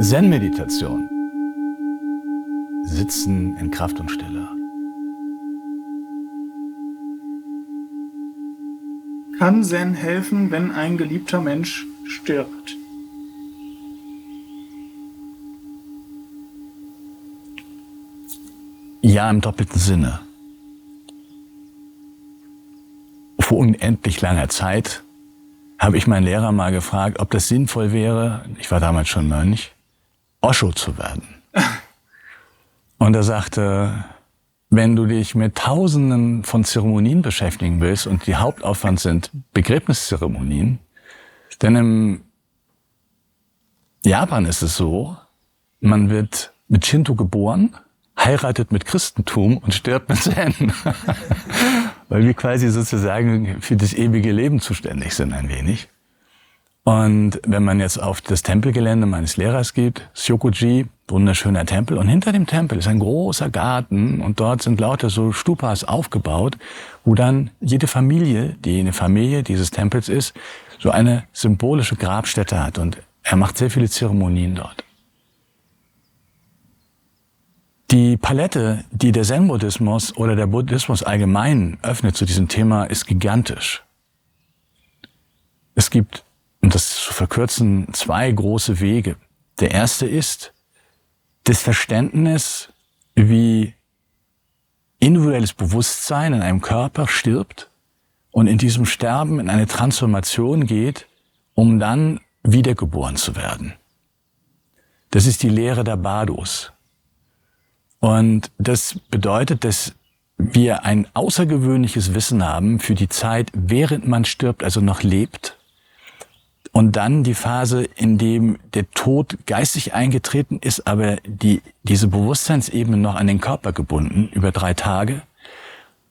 Zen-Meditation. Sitzen in Kraft und Stille. Kann Zen helfen, wenn ein geliebter Mensch stirbt? Ja, im doppelten Sinne. Vor unendlich langer Zeit habe ich meinen Lehrer mal gefragt, ob das sinnvoll wäre, ich war damals schon Mönch, Osho zu werden. Und er sagte, wenn du dich mit Tausenden von Zeremonien beschäftigen willst und die Hauptaufwand sind Begräbniszeremonien, denn im Japan ist es so, man wird mit Shinto geboren, heiratet mit Christentum und stirbt mit Zen. Weil wir quasi sozusagen für das ewige Leben zuständig sind ein wenig. Und wenn man jetzt auf das Tempelgelände meines Lehrers geht, Syokuji, wunderschöner Tempel, und hinter dem Tempel ist ein großer Garten und dort sind lauter so Stupas aufgebaut, wo dann jede Familie, die eine Familie dieses Tempels ist, so eine symbolische Grabstätte hat und er macht sehr viele Zeremonien dort. Die Palette, die der Zen-Buddhismus oder der Buddhismus allgemein öffnet zu diesem Thema, ist gigantisch. Es gibt und das zu verkürzen, zwei große Wege. Der erste ist das Verständnis, wie individuelles Bewusstsein in einem Körper stirbt und in diesem Sterben in eine Transformation geht, um dann wiedergeboren zu werden. Das ist die Lehre der Bados. Und das bedeutet, dass wir ein außergewöhnliches Wissen haben für die Zeit, während man stirbt, also noch lebt, und dann die Phase, in dem der Tod geistig eingetreten ist, aber die, diese Bewusstseinsebene noch an den Körper gebunden, über drei Tage.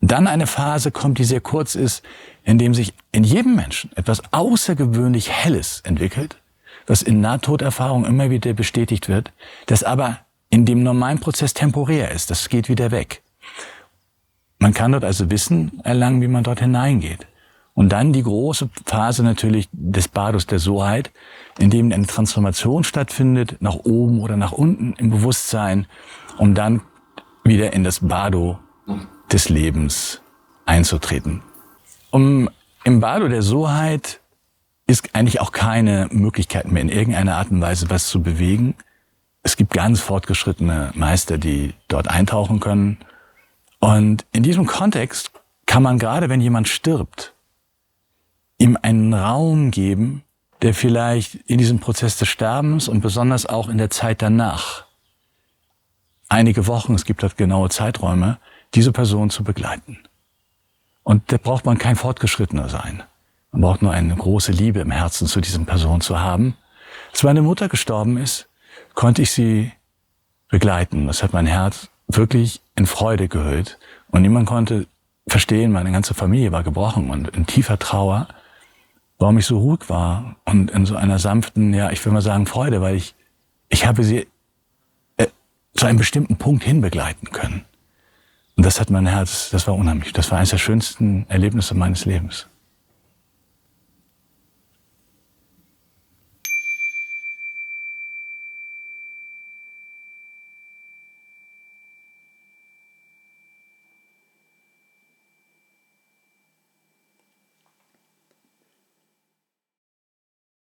Dann eine Phase kommt, die sehr kurz ist, in dem sich in jedem Menschen etwas außergewöhnlich Helles entwickelt, was in Nahtoderfahrung immer wieder bestätigt wird, das aber in dem normalen Prozess temporär ist. Das geht wieder weg. Man kann dort also Wissen erlangen, wie man dort hineingeht. Und dann die große Phase natürlich des Bades der Soheit, in dem eine Transformation stattfindet, nach oben oder nach unten im Bewusstsein, um dann wieder in das Bado des Lebens einzutreten. Um im Bado der Soheit ist eigentlich auch keine Möglichkeit mehr in irgendeiner Art und Weise was zu bewegen. Es gibt ganz fortgeschrittene Meister, die dort eintauchen können. Und in diesem Kontext kann man gerade, wenn jemand stirbt, ihm einen Raum geben, der vielleicht in diesem Prozess des Sterbens und besonders auch in der Zeit danach, einige Wochen, es gibt dort genaue Zeiträume, diese Person zu begleiten. Und da braucht man kein Fortgeschrittener sein. Man braucht nur eine große Liebe im Herzen zu diesem Person zu haben. Als meine Mutter gestorben ist, konnte ich sie begleiten. Das hat mein Herz wirklich in Freude gehüllt. Und niemand konnte verstehen, meine ganze Familie war gebrochen und in tiefer Trauer warum ich so ruhig war und in so einer sanften, ja, ich will mal sagen Freude, weil ich, ich habe sie äh, zu einem bestimmten Punkt hin begleiten können. Und das hat mein Herz, das war unheimlich. Das war eines der schönsten Erlebnisse meines Lebens.